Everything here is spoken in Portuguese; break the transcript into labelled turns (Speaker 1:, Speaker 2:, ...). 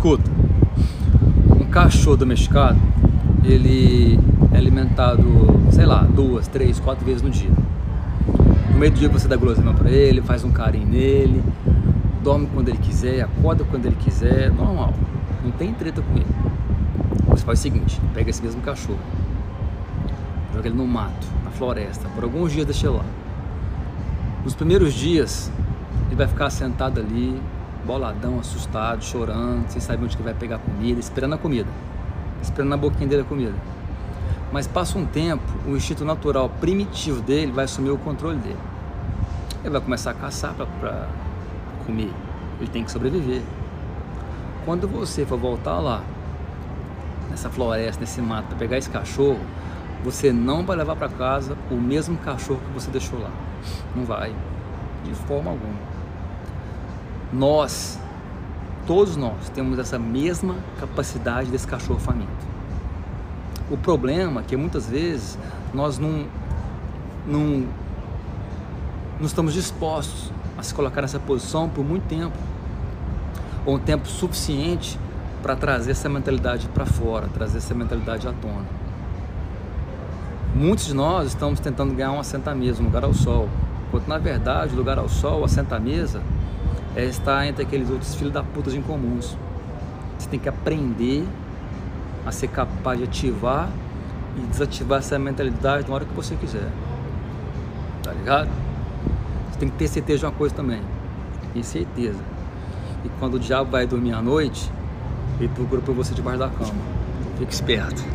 Speaker 1: Escuta, um cachorro domesticado, ele é alimentado, sei lá, duas, três, quatro vezes no dia. No meio do dia você dá guloseima para ele, faz um carinho nele, dorme quando ele quiser, acorda quando ele quiser, normal. Não tem treta com ele. Você faz o seguinte, pega esse mesmo cachorro, joga ele no mato, na floresta, por alguns dias deixa ele lá. Nos primeiros dias, ele vai ficar sentado ali, boladão, assustado, chorando, sem saber onde que vai pegar comida, esperando a comida, esperando na boquinha dele a comida. Mas passa um tempo, o instinto natural primitivo dele vai assumir o controle dele. Ele vai começar a caçar para comer. Ele tem que sobreviver. Quando você for voltar lá, nessa floresta, nesse mato, para pegar esse cachorro, você não vai levar para casa o mesmo cachorro que você deixou lá. Não vai, de forma alguma. Nós, todos nós, temos essa mesma capacidade desse cachorro faminto. O problema é que muitas vezes nós não, não, não estamos dispostos a se colocar nessa posição por muito tempo, ou um tempo suficiente para trazer essa mentalidade para fora, trazer essa mentalidade à tona. Muitos de nós estamos tentando ganhar um assentamento, um lugar ao sol, quando na verdade o lugar ao sol, mesa, é estar entre aqueles outros filhos da puta incomuns. Você tem que aprender a ser capaz de ativar e desativar essa mentalidade na hora que você quiser. Tá ligado? Você tem que ter certeza de uma coisa também. Tem certeza. E quando o diabo vai dormir à noite, ele procura por você debaixo da cama. Fique esperto.